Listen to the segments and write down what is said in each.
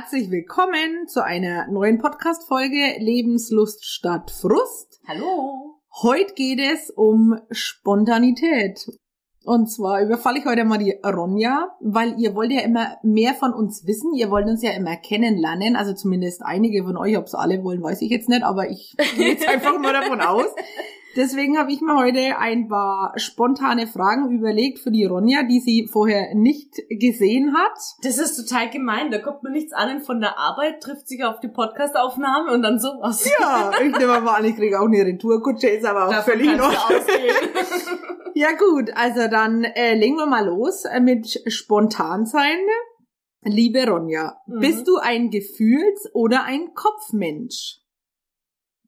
Herzlich willkommen zu einer neuen Podcast-Folge Lebenslust statt Frust. Hallo. Heute geht es um Spontanität. Und zwar überfalle ich heute mal die Ronja, weil ihr wollt ja immer mehr von uns wissen. Ihr wollt uns ja immer kennenlernen. Also zumindest einige von euch, ob es alle wollen, weiß ich jetzt nicht, aber ich gehe jetzt einfach mal davon aus. Deswegen habe ich mir heute ein paar spontane Fragen überlegt für die Ronja, die sie vorher nicht gesehen hat. Das ist total gemein. Da kommt man nichts an von der Arbeit, trifft sich auf die Podcastaufnahme und dann sowas. Ja, ich nehme mal an, ich kriege auch eine Retourkutsche, ist aber auch Davon völlig du ausgehen. Ja gut, also dann äh, legen wir mal los äh, mit spontan sein. Liebe Ronja, Mhm. bist du ein Gefühls- oder ein Kopfmensch?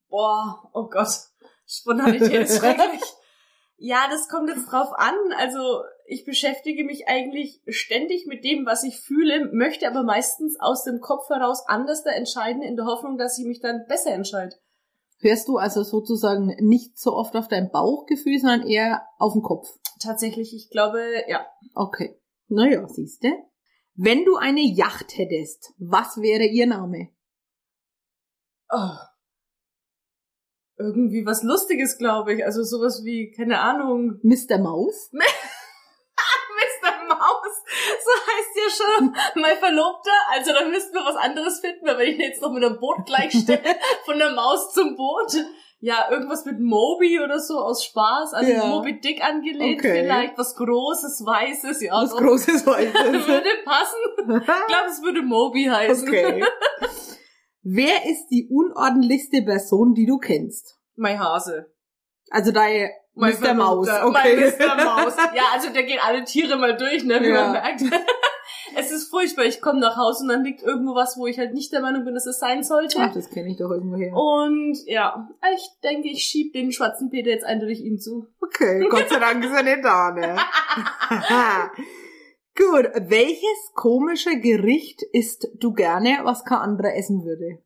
Boah, oh Gott. Spontanität ist schrecklich. Ja, das kommt jetzt drauf an. Also ich beschäftige mich eigentlich ständig mit dem, was ich fühle, möchte aber meistens aus dem Kopf heraus anders da entscheiden, in der Hoffnung, dass ich mich dann besser entscheide. Hörst du also sozusagen nicht so oft auf dein Bauchgefühl, sondern eher auf den Kopf? Tatsächlich, ich glaube, ja. Okay. Naja, siehste. Wenn du eine Yacht hättest, was wäre ihr Name? Oh. Irgendwie was Lustiges, glaube ich. Also sowas wie, keine Ahnung, Mr. Maus? Mr. Maus. So heißt ja schon mein Verlobter. Also da müssten wir was anderes finden, weil wenn ich ihn jetzt noch mit einem Boot gleichstelle, von der Maus zum Boot. Ja, irgendwas mit Moby oder so aus Spaß, an Ja. Moby Dick angelehnt Okay. vielleicht, was Großes, Weißes, ja. Was. Großes Weißes. würde passen. Ich glaube, es würde Moby heißen. okay. Wer ist die unordentlichste Person, die du kennst? Mein Hase. Also dein Mein Mr. Maus, Verlobter, okay. Mein Mr. Maus. Ja, also der geht alle Tiere mal durch, ne, wie Ja. man merkt. Es ist furchtbar. Ich komme nach Hause und dann liegt irgendwo was, wo ich halt nicht der Meinung bin, dass es sein sollte. Ach, das kenne ich doch irgendwo her. Und ja, ich denke, ich schieb den schwarzen Peter jetzt eindeutig ihm zu. Okay, Gott sei Dank ist er nicht da, ne? Gut, welches komische Gericht isst du gerne, was kein anderer essen würde?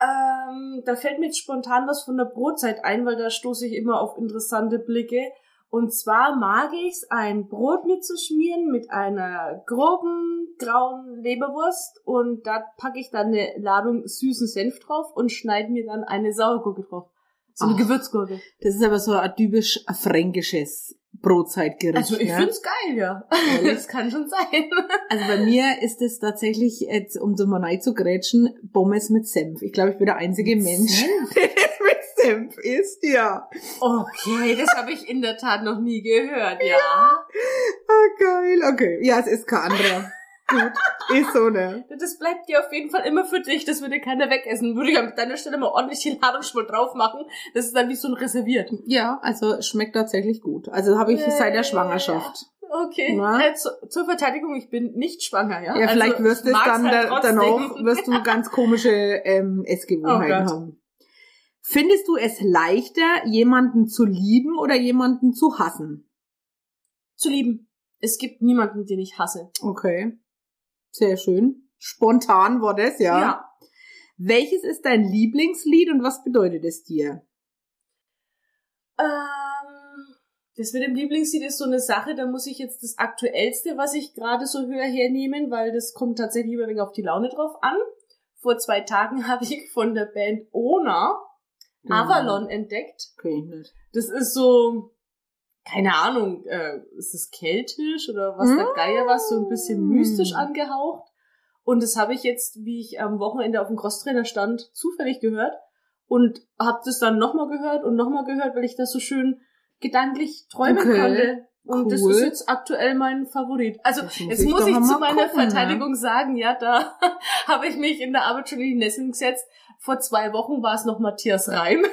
Ähm, da fällt mir jetzt spontan was von der Brotzeit ein, weil da stoße ich immer auf interessante Blicke. Und zwar mag ich's, ein Brot mitzuschmieren mit einer groben grauen Leberwurst und da packe ich dann eine Ladung süßen Senf drauf und schneide mir dann eine Sauergurke drauf. So eine Ach. Gewürzgurke. Das ist aber so ein typisch fränkisches Brotzeitgericht. Also ich ne? find's geil, ja. Ehrlich? Das kann schon sein. Also bei mir ist es tatsächlich, jetzt, um so mal rein zu grätschen, Pommes mit Senf. Ich glaube, ich bin der einzige Mensch, der das mit Senf isst, ja. Okay, das habe ich in der Tat noch nie gehört, ja. Ah, geil, okay. Ja, es ist kein anderer. Gut, ist so, ne? Das bleibt dir auf jeden Fall immer für dich, das würde keiner wegessen. Würde ich an deiner Stelle mal ordentlich die Ladung schon mal drauf machen. Das ist dann wie so ein reserviert. Ja, also schmeckt tatsächlich gut. Also habe ich seit der Schwangerschaft. Okay. Na? Äh, zu, zur Verteidigung, ich bin nicht schwanger, ja? Ja, vielleicht Also, wirst du es dann halt da, danach, wirst du ganz komische ähm, Essgewohnheiten Oh haben. Findest du es leichter, jemanden zu lieben oder jemanden zu hassen? Zu lieben. Es gibt niemanden, den ich hasse. Okay. Sehr schön. Spontan war das, ja. Welches ist dein Lieblingslied und was bedeutet es dir? Ähm, das mit dem Lieblingslied ist so eine Sache, da muss ich jetzt das aktuellste, was ich gerade so höre, hernehmen, weil das kommt tatsächlich immer wenig auf die Laune drauf an. Vor zwei Tagen habe ich von der Band Ona Avalon entdeckt. Okay, nicht. Das ist so, keine Ahnung, äh, ist es keltisch oder was der Mm. Geier was, so ein bisschen mystisch angehaucht. Und das habe ich jetzt, wie ich am Wochenende auf dem Crosstrainer stand, zufällig gehört und habe das dann nochmal gehört und nochmal gehört, weil ich das so schön gedanklich träumen Okay, konnte. Und das cool. ist jetzt aktuell mein Favorit. Also Das muss jetzt ich muss ich zu meiner gucken, ne? Verteidigung sagen, ja, da habe ich mich in der Arbeit schon in die Nesseln gesetzt. Vor zwei Wochen war es noch Matthias Reim.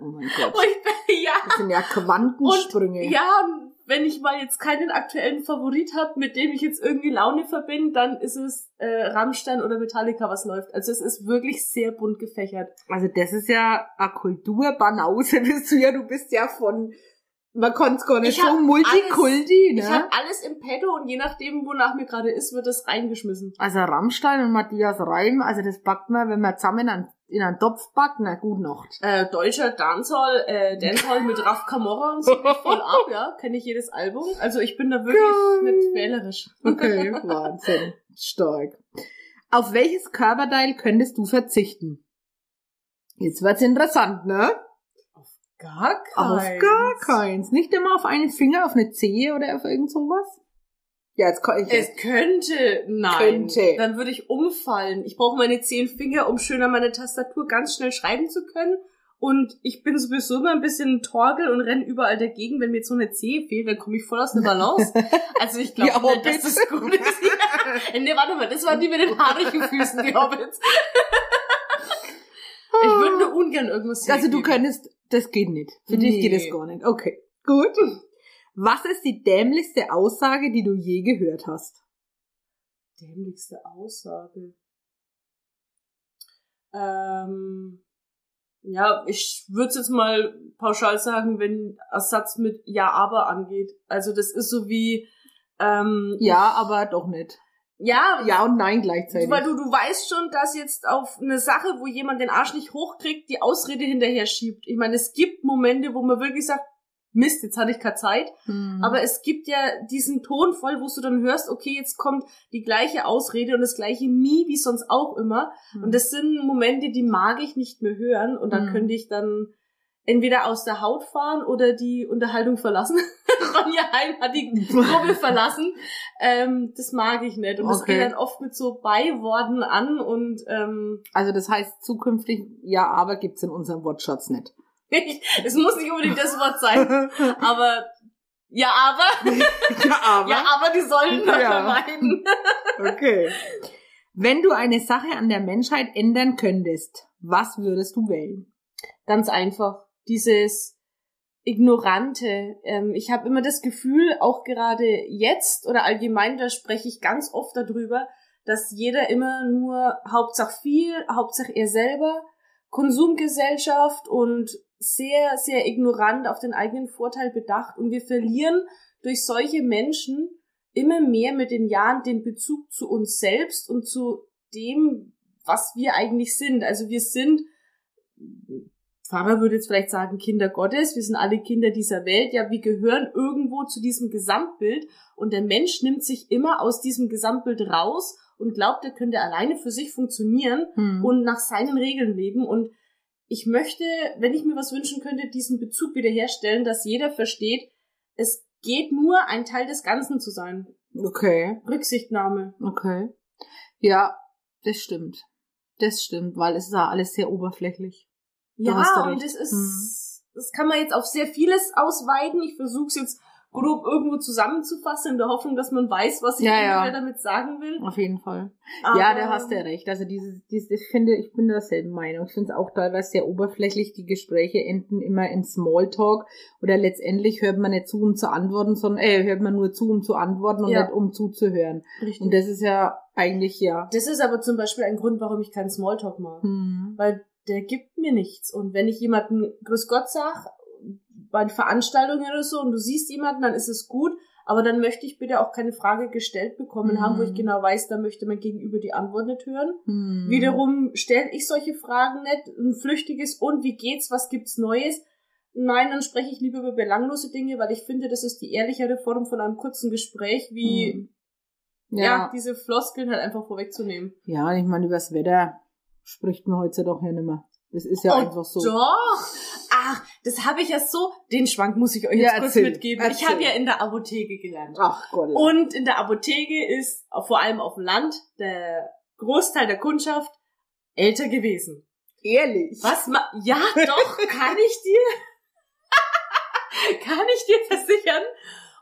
Oh mein Gott. Und ja, Das sind ja Quantensprünge. ja, wenn ich mal jetzt keinen aktuellen Favorit habe, mit dem ich jetzt irgendwie Laune verbinde, dann ist es äh, Rammstein oder Metallica, was läuft. Also es ist wirklich sehr bunt gefächert. Also das ist ja eine Kulturbanause, bist du ja, du bist ja von, man konnte es gar nicht Ich so Multikulti, Ich ne? habe alles im Petto und je nachdem, wonach mir gerade ist, wird das reingeschmissen. Also Rammstein und Matthias Reim, also das backt man, wenn man zusammen an, in einen Topf backt, na gut Nacht. Äh, deutscher Dancehall, äh, Dancehall mit Raf Camorra und so voll ab, ja. Kenne ich jedes Album. Also ich bin da wirklich Geil. nicht wählerisch. Okay, Wahnsinn. Stark. Auf welches Körperteil könntest du verzichten? Jetzt wird's interessant, ne? Gar Auf keins. gar keins. Nicht immer auf einen Finger, auf eine Zehe oder auf irgend sowas? Ja, jetzt kann ich. Es könnte, nein. Könnte. Dann würde ich umfallen. Ich brauche meine zehn Finger, um schön an meine Tastatur ganz schnell schreiben zu können. Und ich bin sowieso immer ein bisschen Torgel und renne überall dagegen. Wenn mir jetzt so eine Zehe fehlt, dann komme ich voll aus der Balance. Also ich glaube dass Hobbits. das gut ist. Ja. Nee, warte mal, das waren die mit den haarigen Füßen, die Hobbits. Ich würde nur ungern irgendwas also du könntest, das geht nicht. Für dich Nee. geht es gar nicht. Okay, gut. Was ist die dämlichste Aussage, die du je gehört hast? Dämlichste Aussage. Ähm, ja, ich würde jetzt mal pauschal sagen, wenn Ersatz mit Ja, aber angeht. Also das ist so wie ähm, Ja, aber doch nicht. Ja, Ja und nein gleichzeitig. weil du du weißt schon, dass jetzt auf eine Sache, wo jemand den Arsch nicht hochkriegt, die Ausrede hinterher schiebt. Ich meine, es gibt Momente, wo man wirklich sagt, Mist, jetzt hatte ich keine Zeit. Hm. Aber es gibt ja diesen Ton voll, wo du dann hörst, okay, jetzt kommt die gleiche Ausrede und das gleiche Mi wie sonst auch immer. Hm. Und das sind Momente, die mag ich nicht mehr hören und dann Mhm. könnte ich dann entweder aus der Haut fahren oder die Unterhaltung verlassen. Ronja Heim hat die Gruppe verlassen. Ähm, das mag ich nicht. Und das Okay. geht dann oft mit so Beiworten an und ähm, also das heißt zukünftig, ja, aber gibt's in unserem Wortschatz nicht. es muss nicht unbedingt das Wort sein, aber ja, aber, ja, aber. ja, aber die sollen das Ja. vermeiden. Okay. Wenn du eine Sache an der Menschheit ändern könntest, was würdest du wählen? Ganz einfach. Dieses Ignorante. Ähm, ich habe immer das Gefühl, auch gerade jetzt oder allgemein, da spreche ich ganz oft darüber, dass jeder immer nur Hauptsache viel, Hauptsache er selber, Konsumgesellschaft und sehr, sehr ignorant auf den eigenen Vorteil bedacht. Und wir verlieren durch solche Menschen immer mehr mit den Jahren den Bezug zu uns selbst und zu dem, was wir eigentlich sind. Also wir sind Pfarrer würde jetzt vielleicht sagen, Kinder Gottes, wir sind alle Kinder dieser Welt, ja, wir gehören irgendwo zu diesem Gesamtbild und der Mensch nimmt sich immer aus diesem Gesamtbild raus und glaubt, er könnte alleine für sich funktionieren Hm. und nach seinen Regeln leben und ich möchte, wenn ich mir was wünschen könnte, diesen Bezug wiederherstellen, dass jeder versteht, es geht nur ein Teil des Ganzen zu sein. Okay, Rücksichtnahme. okay. Ja, das stimmt. Das stimmt, weil es ist ja alles sehr oberflächlich. Ja, und das ist, Hm. das kann man jetzt auf sehr vieles ausweiten. Ich versuche es jetzt grob irgendwo zusammenzufassen, in der Hoffnung, dass man weiß, was ich Ja, ja. damit sagen will. Auf jeden Fall. Aber, Ja, da hast du ja recht. Also dieses, dieses, ich finde, ich bin derselben Meinung. Ich finde es auch teilweise sehr oberflächlich. Die Gespräche enden immer in Smalltalk oder letztendlich hört man nicht zu, um zu antworten, sondern äh, hört man nur zu, um zu antworten und Ja. nicht um zuzuhören. Richtig. Und das ist ja eigentlich ja. das ist aber zum Beispiel ein Grund, warum ich keinen Smalltalk mag. Hm. Weil der gibt mir nichts. Und wenn ich jemanden Grüß Gott sag, bei Veranstaltungen oder so, und du siehst jemanden, dann ist es gut. Aber dann möchte ich bitte auch keine Frage gestellt bekommen Mhm. haben, wo ich genau weiß, da möchte mein Gegenüber die Antwort nicht hören. Hm. Wiederum stelle ich solche Fragen nicht, ein flüchtiges und wie geht's, was gibt's Neues? Nein, dann spreche ich lieber über belanglose Dinge, weil ich finde, das ist die ehrlichere Form von einem kurzen Gespräch, wie ja, Ja, diese Floskeln halt einfach vorwegzunehmen. ja, ich meine, übers Wetter spricht man heute doch nicht mehr. Das ist ja Oh, einfach so. Doch! Ach, das habe ich ja so. Den Schwank muss ich euch Ja, jetzt kurz erzähl, mitgeben. Ich erzähl. habe ja in der Apotheke gelernt. Ach Gott. Und in der Apotheke ist vor allem auf dem Land der Großteil der Kundschaft älter gewesen. ehrlich. Was? Ma ja, doch, kann ich dir, kann ich dir versichern.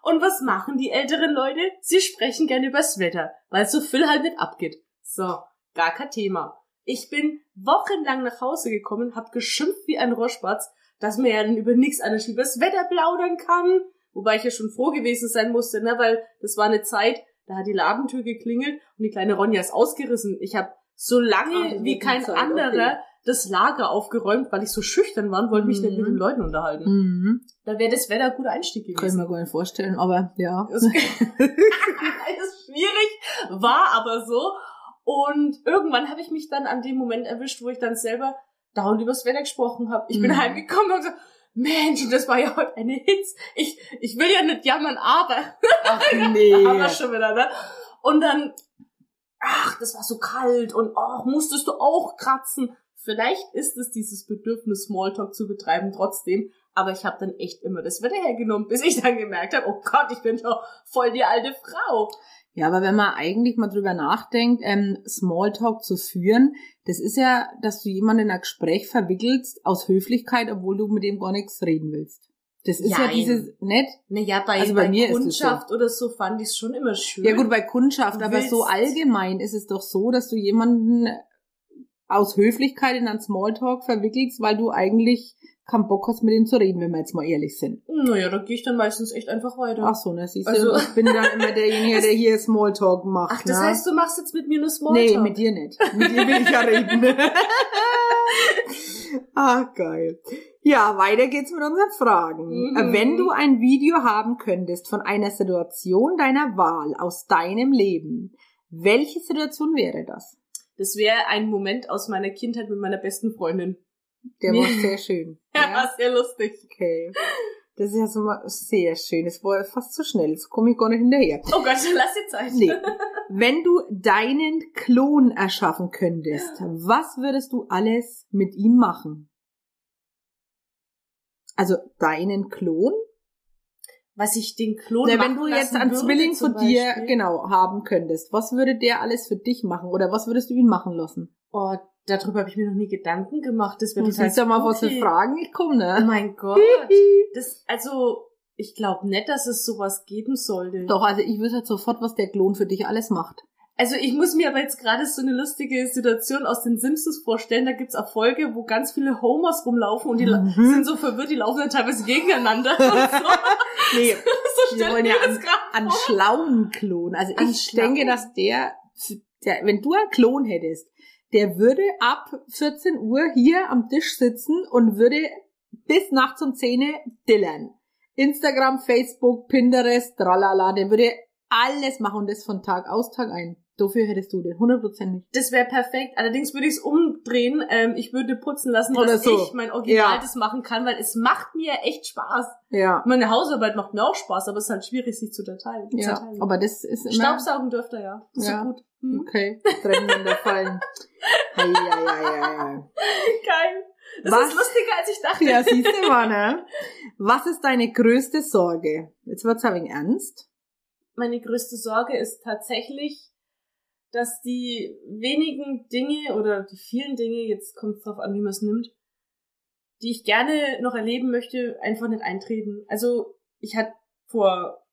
Und was machen die älteren Leute? Sie sprechen gerne übers Wetter, weil so viel halt nicht abgeht. So, gar kein Thema. Ich bin wochenlang nach Hause gekommen, hab geschimpft wie ein Rohrspatz, dass man ja dann über nichts anderes übers Wetter plaudern kann. Wobei ich ja schon froh gewesen sein musste, ne, weil das war eine Zeit, da hat die Ladentür geklingelt und die kleine Ronja ist ausgerissen. Ich habe so lange Ach, das wie kein Zeit, anderer okay. das Lager aufgeräumt, weil ich so schüchtern war und wollte mich nicht Mhm. mit den Leuten unterhalten. Mhm. Da wäre das Wetter ein guter Einstieg Kann ich gewesen. mir gar nicht vorstellen, aber ja. Das ist schwierig, war aber so. Und irgendwann habe ich mich dann an dem Moment erwischt, wo ich dann selber dauernd übers Wetter gesprochen habe. Ich bin Mhm. heimgekommen und gesagt, Mensch, das war ja heute eine Hitz. Ich, ich will ja nicht jammern, aber Ach nee. haben wir schon wieder, ne? Und dann ach, das war so kalt und ach, musstest du auch kratzen. Vielleicht ist es dieses Bedürfnis, Smalltalk zu betreiben trotzdem, aber ich habe dann echt immer das Wetter hergenommen, bis ich dann gemerkt habe, oh Gott, ich bin doch voll die alte Frau. Ja, aber wenn man eigentlich mal drüber nachdenkt, ähm, Smalltalk zu führen, das ist ja, dass du jemanden in ein Gespräch verwickelst aus Höflichkeit, obwohl du mit dem gar nichts reden willst. Das ist ja Jein. dieses, nett? Naja, bei, Also bei bei, mir Kundschaft oder so fand ich es schon immer schön. Ja gut, bei Kundschaft, Du aber so allgemein ist es doch so, dass du jemanden aus Höflichkeit in einen Smalltalk verwickelst, weil du eigentlich keinen Bock hast, mit ihm zu reden, wenn wir jetzt mal ehrlich sind. Naja, da gehe ich dann meistens echt einfach weiter. Ach so, ne, siehst du, Also- ich bin dann immer derjenige, der hier Smalltalk macht. Ach, das ne? heißt, du machst jetzt mit mir nur Smalltalk? Nee, mit dir nicht. Mit dir will ich ja reden. Ach, geil. Ja, weiter geht's mit unseren Fragen. Mhm. Äh, Wenn du ein Video haben könntest von einer Situation deiner Wahl aus deinem Leben, welche Situation wäre das? Das wäre ein Moment aus meiner Kindheit mit meiner besten Freundin. Der war sehr schön. Ja, war sehr lustig. Okay. Das ist ja so mal sehr schön. Das war fast zu schnell. Jetzt komme ich gar nicht hinterher. Oh Gott, lass dir Zeit. Nee. Wenn du deinen Klon erschaffen könntest, was würdest du alles mit ihm machen? Also deinen Klon? Was ich den Klon Na, wenn du jetzt einen Zwilling von dir Beispiel. genau haben könntest, was würde der alles für dich machen oder was würdest du ihn machen lassen? Oh, darüber habe ich mir noch nie Gedanken gemacht. Das wäre Du total siehst doch mal, was für. Fragen ich komme, Oh ne? mein Gott. Das, also, ich glaube nicht, dass es sowas geben sollte. Doch, also ich wüsste halt sofort, was der Klon für dich alles macht. Also ich muss mir aber jetzt gerade so eine lustige Situation aus den Simpsons vorstellen. Da gibt's auch Folge, wo ganz viele Homers rumlaufen und die Mhm. sind so verwirrt, die laufen dann teilweise gegeneinander. und so Nee, so Wir wollen ja an, gerade an schlauen Klon. Also An ich schlauen? denke, dass der, der, wenn du einen Klon hättest, der würde ab 14 Uhr hier am Tisch sitzen und würde bis nachts um 10 Uhr dillern. Instagram, Facebook, Pinterest, tralala, der würde alles machen und das von Tag aus, Tag ein. Dafür hättest du den, hundertprozentig. Das wäre perfekt. Allerdings würde ich es umdrehen. Ähm, ich würde putzen lassen, Oder dass so. ich mein Original Ja. das machen kann, weil es macht mir echt Spaß. Ja. Meine Hausarbeit macht mir auch Spaß, aber es ist halt schwierig, sich zu teilen. Ja, zerteilen. aber das ist immer... Staubsaugen dürfte ja. Das ist Ja. ja gut. Hm? Okay, trennen fallen. Ei, ei, ei, ei, ei. Geil. Das Was? ist lustiger, als ich dachte. Ja, siehst du mal, ne? Was ist deine größte Sorge? Jetzt wird's ein wenig ernst. meine größte Sorge ist tatsächlich, dass die wenigen Dinge oder die vielen Dinge, jetzt kommt es drauf an, wie man es nimmt, die ich gerne noch erleben möchte, einfach nicht eintreten. Also ich hatte vor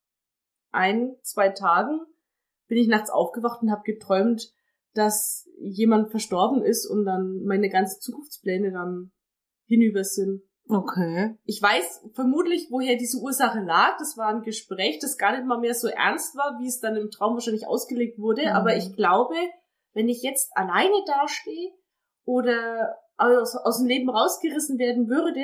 ein, zwei Tagen bin ich nachts aufgewacht und habe geträumt, dass jemand verstorben ist und dann meine ganzen Zukunftspläne dann hinüber sind. Okay. Ich weiß vermutlich, woher diese Ursache lag. Das war ein Gespräch, das gar nicht mal mehr so ernst war, wie es dann im Traum wahrscheinlich ausgelegt wurde. Mhm. Aber ich glaube, wenn ich jetzt alleine dastehe oder aus, aus dem Leben rausgerissen werden würde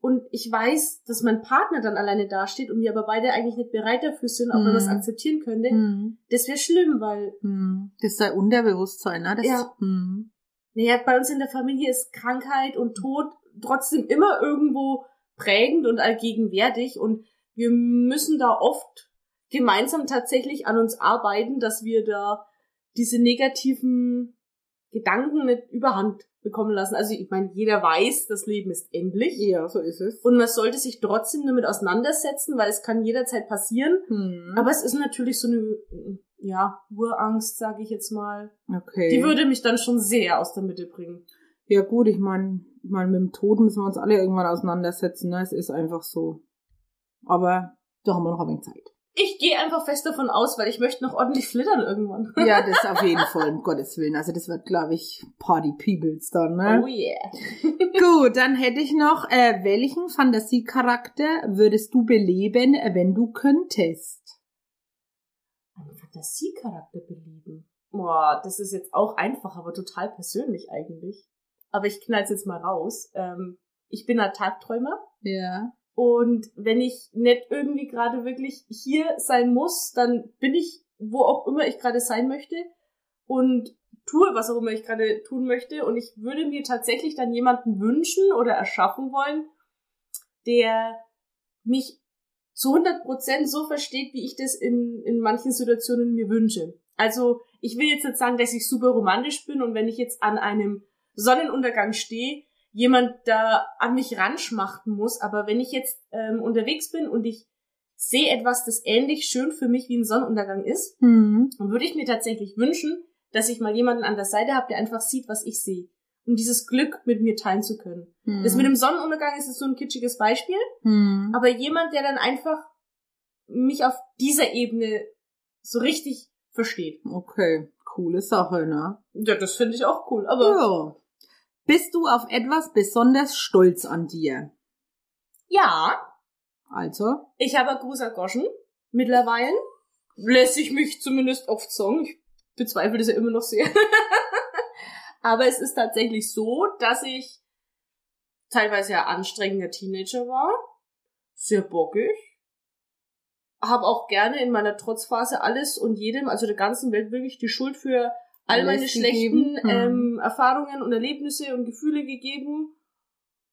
und ich weiß, dass mein Partner dann alleine dasteht und wir aber beide eigentlich nicht bereit dafür sind, ob Mhm. er das akzeptieren könnte, Hm. das wäre schlimm, weil, Hm. Das ist dein Unterbewusstsein, ne? Das, Ja. Hm. naja, bei uns in der Familie ist Krankheit und Tod trotzdem immer irgendwo prägend und allgegenwärtig und wir müssen da oft gemeinsam tatsächlich an uns arbeiten, dass wir da diese negativen Gedanken nicht überhand bekommen lassen. Also ich meine, jeder weiß, das Leben ist endlich Ja, so ist es. und man sollte sich trotzdem damit auseinandersetzen, weil es kann jederzeit passieren. Hm. Aber es ist natürlich so eine, ja, Urangst, sage ich jetzt mal. okay. Die würde mich dann schon sehr aus der Mitte bringen. ja gut, ich meine, ich mein, mit dem Tod müssen wir uns alle irgendwann auseinandersetzen, ne? Es ist einfach so. Aber da haben wir noch ein wenig Zeit. Ich gehe einfach fest davon aus, weil ich möchte noch ordentlich flittern irgendwann. Ja, das auf jeden Fall, um Gottes Willen. Also das wird, glaube ich, Party Peoples dann, ne? Oh yeah. Gut, dann hätte ich noch, äh, welchen Fantasiecharakter würdest du beleben, äh, wenn du könntest? Einen Fantasiecharakter beleben. Boah, das ist jetzt auch einfach, aber total persönlich eigentlich. Aber ich knall's jetzt mal raus. Ähm, ich bin ein Tagträumer. Ja. Und wenn ich nicht irgendwie gerade wirklich hier sein muss, dann bin ich, wo auch immer ich gerade sein möchte und tue, was auch immer ich gerade tun möchte. Und ich würde mir tatsächlich dann jemanden wünschen oder erschaffen wollen, der mich zu 100 Prozent so versteht, wie ich das in, in manchen Situationen mir wünsche. Also ich will jetzt nicht sagen, dass ich super romantisch bin und wenn ich jetzt an einem Sonnenuntergang stehe, jemand da an mich ranschmachten muss, aber wenn ich jetzt ähm, unterwegs bin und ich sehe etwas, das ähnlich schön für mich wie ein Sonnenuntergang ist, Mhm. dann würde ich mir tatsächlich wünschen, dass ich mal jemanden an der Seite habe, der einfach sieht, was ich sehe. Um dieses Glück mit mir teilen zu können. Mhm. Das mit dem Sonnenuntergang ist jetzt so ein kitschiges Beispiel, Mhm. aber jemand, der dann einfach mich auf dieser Ebene so richtig versteht. Okay, coole Sache, ne? Ja, das finde ich auch cool. Aber Ja. Bist du auf etwas besonders stolz an dir? ja, Also? ich habe einen großer Goschen mittlerweile. Lässt sich mich zumindest oft sagen. Ich bezweifle das ja immer noch sehr. Aber es ist tatsächlich so, dass ich teilweise ja anstrengender Teenager war. Sehr bockig. Habe auch gerne in meiner Trotzphase alles und jedem, also der ganzen Welt wirklich die Schuld für all meine schlechten gegeben. Hm. ähm, Erfahrungen und Erlebnisse und Gefühle gegeben.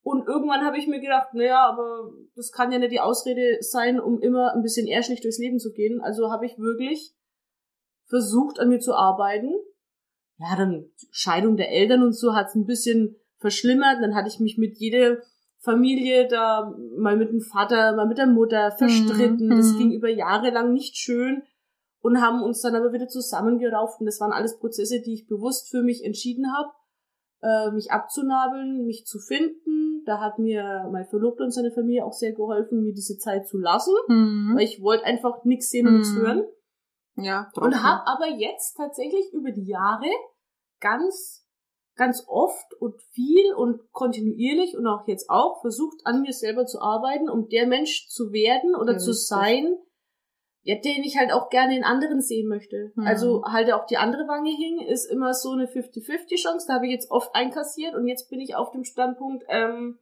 Und irgendwann habe ich mir gedacht, naja, aber das kann ja nicht die Ausrede sein, um immer ein bisschen ehrlich durchs Leben zu gehen. Also habe ich wirklich versucht, an mir zu arbeiten. Ja, dann Scheidung der Eltern und so hat es ein bisschen verschlimmert. Dann hatte ich mich mit jeder Familie da mal mit dem Vater, mal mit der Mutter verstritten. Mhm, Das mhm. ging über Jahre lang nicht schön und haben uns dann aber wieder zusammengerauft. Und das waren alles Prozesse, die ich bewusst für mich entschieden habe, äh, mich abzunabeln, mich zu finden. Da hat mir mein Verlobter und seine Familie auch sehr geholfen, mir diese Zeit zu lassen, Mhm. weil ich wollte einfach nichts sehen und nichts Mhm. hören. Ja. Und habe aber jetzt tatsächlich über die Jahre ganz, ganz oft und viel und kontinuierlich und auch jetzt auch versucht, an mir selber zu arbeiten, um der Mensch zu werden oder Ja, zu sein, ja, den ich halt auch gerne in anderen sehen möchte. Mhm. Also halt auch die andere Wange hing, ist immer so eine 50-50-Chance. Da habe ich jetzt oft einkassiert und jetzt bin ich auf dem Standpunkt, ähm,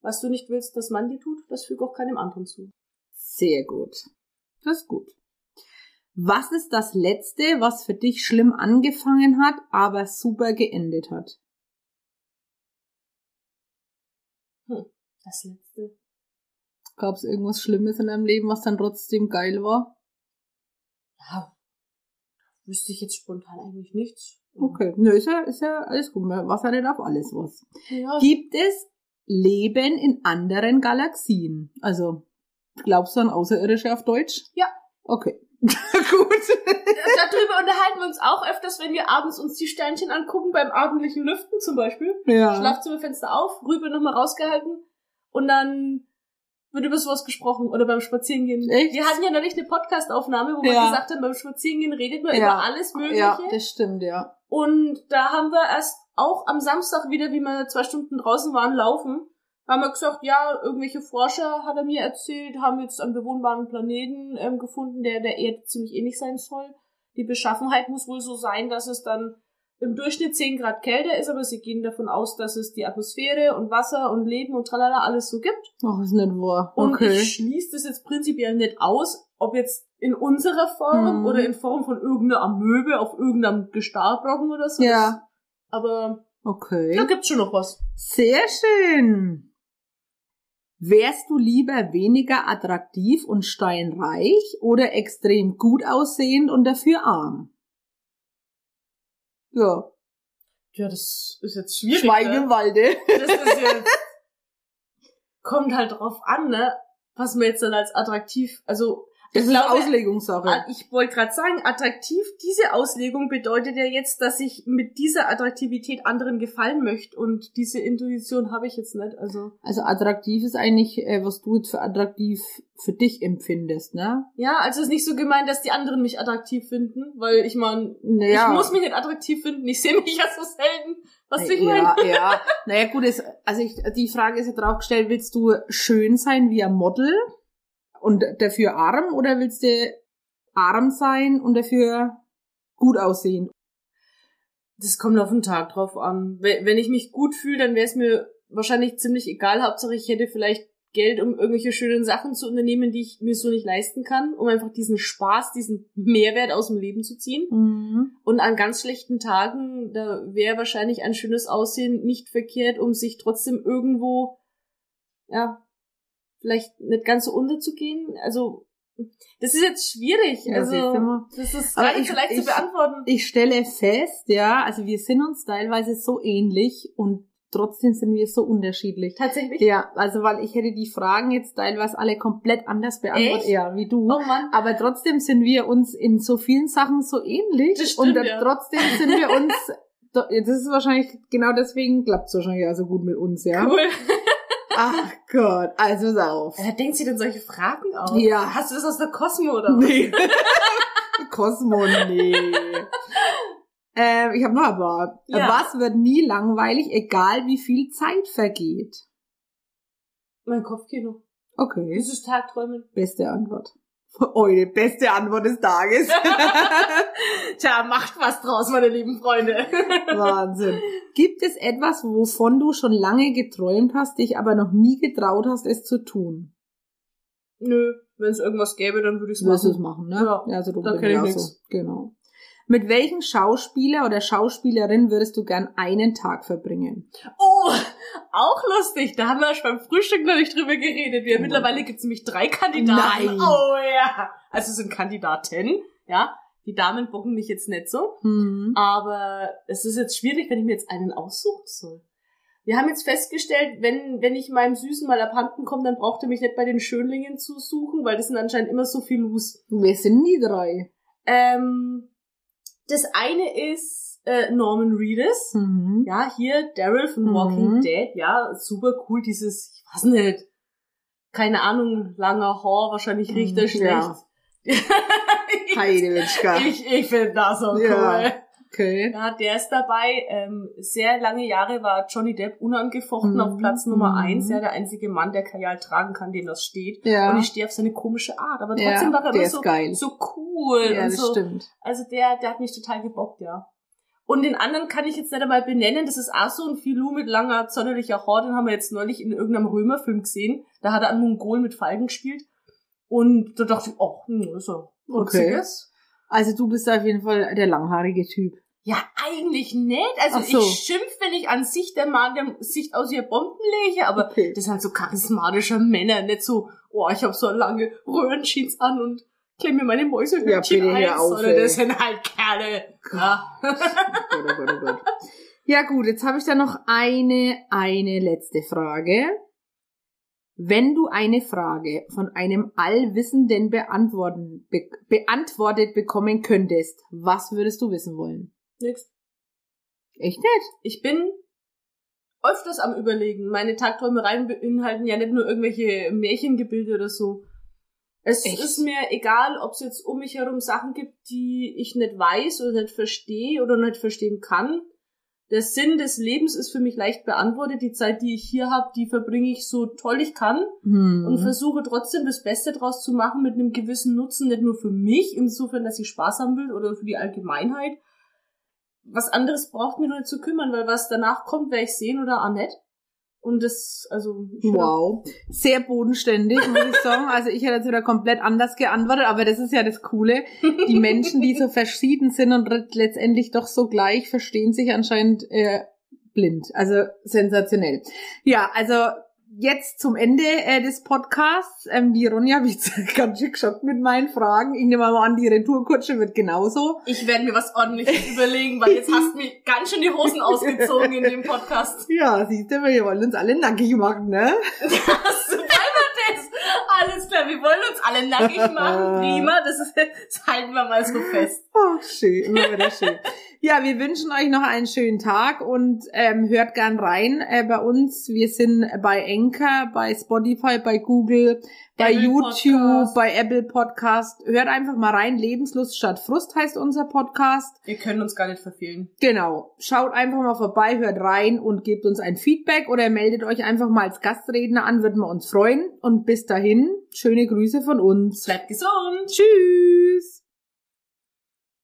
was du nicht willst, dass man dir tut, das füge auch keinem anderen zu. Sehr gut. Das ist gut. Was ist das Letzte, was für dich schlimm angefangen hat, aber super geendet hat? Das letzte. Gab es irgendwas Schlimmes in deinem Leben, was dann trotzdem geil war? Ja, wüsste ich jetzt spontan eigentlich nichts. Okay, nö, ist ja, ist ja alles gut. Was hat denn auf alles was? Ja, Gibt es Leben in anderen Galaxien? Also, glaubst du an Außerirdische auf Deutsch? Ja. Okay. gut. darüber unterhalten wir uns auch öfters, wenn wir abends uns die Sternchen angucken, beim abendlichen Lüften zum Beispiel. ja. Schlafzimmerfenster auf, rüber nochmal rausgehalten und dann wird über sowas gesprochen oder beim Spazierengehen. Echt? Wir hatten ja neulich eine Podcast-Aufnahme, wo wir Ja. gesagt haben, beim Spazierengehen redet man Ja. über alles Mögliche. Ja, das stimmt, ja. Und da haben wir erst auch am Samstag wieder, wie wir zwei Stunden draußen waren, laufen, haben wir gesagt, ja, irgendwelche Forscher, hat er mir erzählt, haben jetzt einen bewohnbaren Planeten ähm, gefunden, der der Erde ziemlich ähnlich sein soll. Die Beschaffenheit muss wohl so sein, dass es dann im Durchschnitt 10 Grad kälter ist, aber sie gehen davon aus, dass es die Atmosphäre und Wasser und Leben und tralala alles so gibt. Ach, ist nicht wahr. Und Okay. ich schließe das jetzt prinzipiell nicht aus, ob jetzt in unserer Form Mhm. oder in Form von irgendeiner Amöbe auf irgendeinem Gestartbrocken oder so. Ja. Aber Okay. da gibt's schon noch was. Sehr schön. Wärst du lieber weniger attraktiv und steinreich oder extrem gut aussehend und dafür arm? Ja. Ja, das ist jetzt schwierig. Schweigen Ne? im Walde. Das ist jetzt, kommt halt drauf an, ne? Was man jetzt dann als attraktiv, also Das ich ist glaube, Auslegungssache. Ah, Ich wollte gerade sagen, attraktiv, diese Auslegung bedeutet ja jetzt, dass ich mit dieser Attraktivität anderen gefallen möchte und diese Intuition habe ich jetzt nicht. Also Also attraktiv ist eigentlich, äh, was du jetzt für attraktiv für dich empfindest, ne? ja, also es ist nicht so gemeint, dass die anderen mich attraktiv finden, weil ich meine, Naja. ich muss mich nicht attraktiv finden, ich sehe mich ja so selten. Was ich meine? ja, ja. Naja, gut, es, also ich, die Frage ist ja drauf gestellt, willst du schön sein wie ein Model und dafür arm oder willst du arm sein und dafür gut aussehen? Das kommt auf den Tag drauf an. Wenn ich mich gut fühle, dann wäre es mir wahrscheinlich ziemlich egal. Hauptsache, ich hätte vielleicht Geld, um irgendwelche schönen Sachen zu unternehmen, die ich mir so nicht leisten kann, um einfach diesen Spaß, diesen Mehrwert aus dem Leben zu ziehen. Mhm. Und an ganz schlechten Tagen, da wäre wahrscheinlich ein schönes Aussehen nicht verkehrt, um sich trotzdem irgendwo, ja, vielleicht nicht ganz so unterzugehen. Also Das ist jetzt schwierig. Ja, also, das ist gar nicht ich- so leicht ich- zu beantworten. Ich stelle fest, ja, also wir sind uns teilweise so ähnlich und trotzdem sind wir so unterschiedlich. Tatsächlich? Ja, also weil ich hätte die Fragen jetzt teilweise alle komplett anders beantwortet, Echt? ja, wie du. Oh Mann. Aber trotzdem sind wir uns in so vielen Sachen so ähnlich. Das stimmt, und ja. trotzdem sind wir uns, das ist wahrscheinlich, genau deswegen klappt es wahrscheinlich auch so gut mit uns, ja. Cool. Ach Gott, also pass auf. Wer denkt sie denn solche Fragen aus? Ja. Hast du das aus der Cosmo oder was? Nee. Cosmo, nee. ähm, ich habe noch ein paar. Ja. Was wird nie langweilig, egal wie viel Zeit vergeht? Mein Kopfkino. Okay, Das ist Tagträumen. beste Antwort. Eure beste Antwort des Tages. Tja, macht was draus, meine lieben Freunde. Wahnsinn. Gibt es etwas, wovon du schon lange geträumt hast, dich aber noch nie getraut hast, es zu tun? Nö, wenn es irgendwas gäbe, dann würde ich es Wirst du es machen. machen, ne? Ja, also du da bin kenn ich nix. so. Genau. Mit welchem Schauspieler oder Schauspielerin würdest du gern einen Tag verbringen? Oh, auch lustig. Da haben wir schon beim Frühstück noch nicht drüber geredet. Ja, Oh. mittlerweile gibt es nämlich drei Kandidaten. Nein. Oh ja. Also es sind Kandidaten, ja. Die Damen bocken mich jetzt nicht so. Hm. Aber es ist jetzt schwierig, wenn ich mir jetzt einen aussuchen soll. Wir haben jetzt festgestellt, wenn, wenn ich meinem Süßen mal abhanden komme, dann braucht er mich nicht bei den Schönlingen zu suchen, weil das sind anscheinend immer so viel Lus. Wir sind die drei. Ähm, das eine ist äh, Norman Reedus. Mhm. Ja, hier Daryl von Mhm. Walking Dead. Ja, super cool. Dieses, ich weiß nicht, keine Ahnung, langer Haar, wahrscheinlich Mhm, riecht er schlecht. ja. Heidewitzka. ich ich finde das so Ja. cool. Okay. Ja, der ist dabei. Ähm, sehr lange Jahre war Johnny Depp unangefochten Mhm. auf Platz Nummer Mhm. eins. Ja, der einzige Mann, der Kajal tragen kann, dem das steht. Ja. Und ich stehe auf seine komische Art. Aber Ja, trotzdem war er der immer so, geil. so cool. ja, und das so. stimmt. Also der, der hat mich total gebockt, ja. Und den anderen kann ich jetzt nicht einmal benennen. Das ist auch so ein Filou mit langer, zonnerlicher Haar. Den haben wir jetzt neulich in irgendeinem Römerfilm gesehen. Da hat er einen Mongol mit Falken gespielt. Und da dachte ich, oh, hm, ja Okay. Also du bist auf jeden Fall der langhaarige Typ. Ja, eigentlich nicht. Also so. ich schimpf, wenn ich an sich der Mann, der Sicht aus ihr Bomben lege, aber Okay. das sind so charismatische Männer, nicht so, oh, ich habe so lange Röhrenjeans an und klemme mir meine Mäusehütchen Ja, ein, auf, sondern das sind halt Kerle. Ja. Gott, oh Gott, oh Gott. Ja gut, jetzt habe ich da noch eine, eine letzte Frage. Wenn du eine Frage von einem Allwissenden beantworten, be beantwortet bekommen könntest, was würdest du wissen wollen? Nix. Echt nicht? Ich bin öfters am überlegen. Meine Tagträumereien beinhalten ja nicht nur irgendwelche Märchengebilde oder so. Es Echt? ist mir egal, ob es jetzt um mich herum Sachen gibt, die ich nicht weiß oder nicht verstehe oder nicht verstehen kann. Der Sinn des Lebens ist für mich leicht beantwortet. Die Zeit, die ich hier habe, die verbringe ich so toll ich kann Hm. und versuche trotzdem das Beste draus zu machen mit einem gewissen Nutzen, nicht nur für mich, insofern, dass ich Spaß haben will oder für die Allgemeinheit. Was anderes braucht mir nur zu kümmern, weil was danach kommt, werde ich sehen oder auch nicht. Und das, also, Wow. Sehr bodenständig, muss ich sagen. Also ich hätte jetzt wieder komplett anders geantwortet, aber das ist ja das Coole. Die Menschen, die so verschieden sind und letztendlich doch so gleich, verstehen sich anscheinend äh, blind. Also sensationell. Ja, also jetzt zum Ende äh, des Podcasts. Ähm, die Ronja habe ich jetzt ganz schön geschockt mit meinen Fragen. Ich nehme mal an, die Retourkutsche wird genauso. ich werde mir was ordentliches überlegen, weil jetzt hast du mir ganz schön die Hosen ausgezogen in dem Podcast. Ja, siehst du, wir wollen uns alle nackig machen, ne? Das, wollen wir das? Alles klar, wir wollen uns alle nackig machen. Prima, das, ist, das halten wir mal so fest. Oh, schön, immer wieder schön. Ja, wir wünschen euch noch einen schönen Tag und ähm, hört gern rein äh, bei uns. Wir sind bei Anchor, bei Spotify, bei Google, bei Apple YouTube, Podcast. bei Apple Podcast. Hört einfach mal rein. Lebenslust statt Frust heißt unser Podcast. Wir können uns gar nicht verfehlen. Genau. Schaut einfach mal vorbei, hört rein und gebt uns ein Feedback oder meldet euch einfach mal als Gastredner an, würden wir uns freuen. Und bis dahin, schöne Grüße von uns. Bleibt gesund! Tschüss.